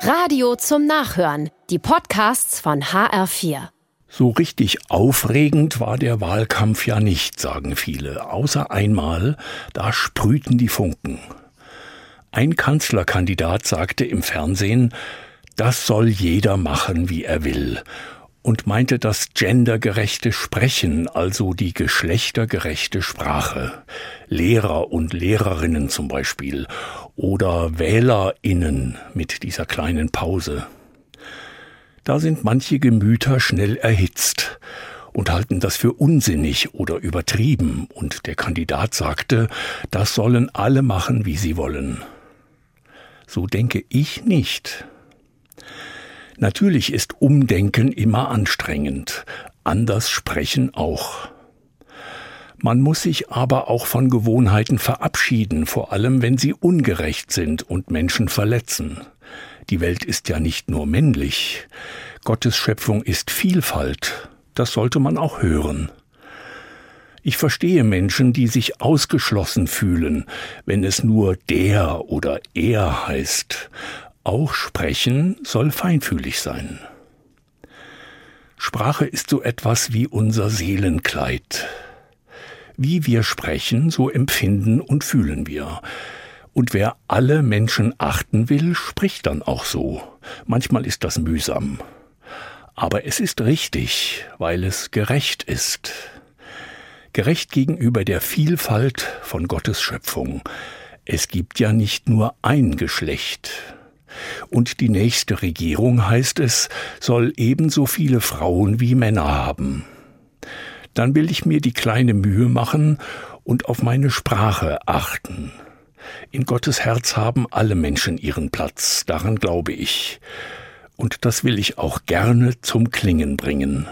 Radio zum Nachhören. Die Podcasts von HR4. So richtig aufregend war der Wahlkampf ja nicht, sagen viele, außer einmal, da sprühten die Funken. Ein Kanzlerkandidat sagte im Fernsehen, das soll jeder machen, wie er will, und meinte das gendergerechte Sprechen, also die geschlechtergerechte Sprache. Lehrer und Lehrerinnen zum Beispiel oder Wählerinnen mit dieser kleinen Pause. Da sind manche Gemüter schnell erhitzt und halten das für unsinnig oder übertrieben, und der Kandidat sagte, das sollen alle machen, wie sie wollen. So denke ich nicht. Natürlich ist Umdenken immer anstrengend, anders sprechen auch. Man muss sich aber auch von Gewohnheiten verabschieden, vor allem wenn sie ungerecht sind und Menschen verletzen. Die Welt ist ja nicht nur männlich. Gottes Schöpfung ist Vielfalt. Das sollte man auch hören. Ich verstehe Menschen, die sich ausgeschlossen fühlen, wenn es nur der oder er heißt. Auch sprechen soll feinfühlig sein. Sprache ist so etwas wie unser Seelenkleid. Wie wir sprechen, so empfinden und fühlen wir. Und wer alle Menschen achten will, spricht dann auch so. Manchmal ist das mühsam. Aber es ist richtig, weil es gerecht ist. Gerecht gegenüber der Vielfalt von Gottes Schöpfung. Es gibt ja nicht nur ein Geschlecht. Und die nächste Regierung, heißt es, soll ebenso viele Frauen wie Männer haben dann will ich mir die kleine Mühe machen und auf meine Sprache achten. In Gottes Herz haben alle Menschen ihren Platz, daran glaube ich. Und das will ich auch gerne zum Klingen bringen.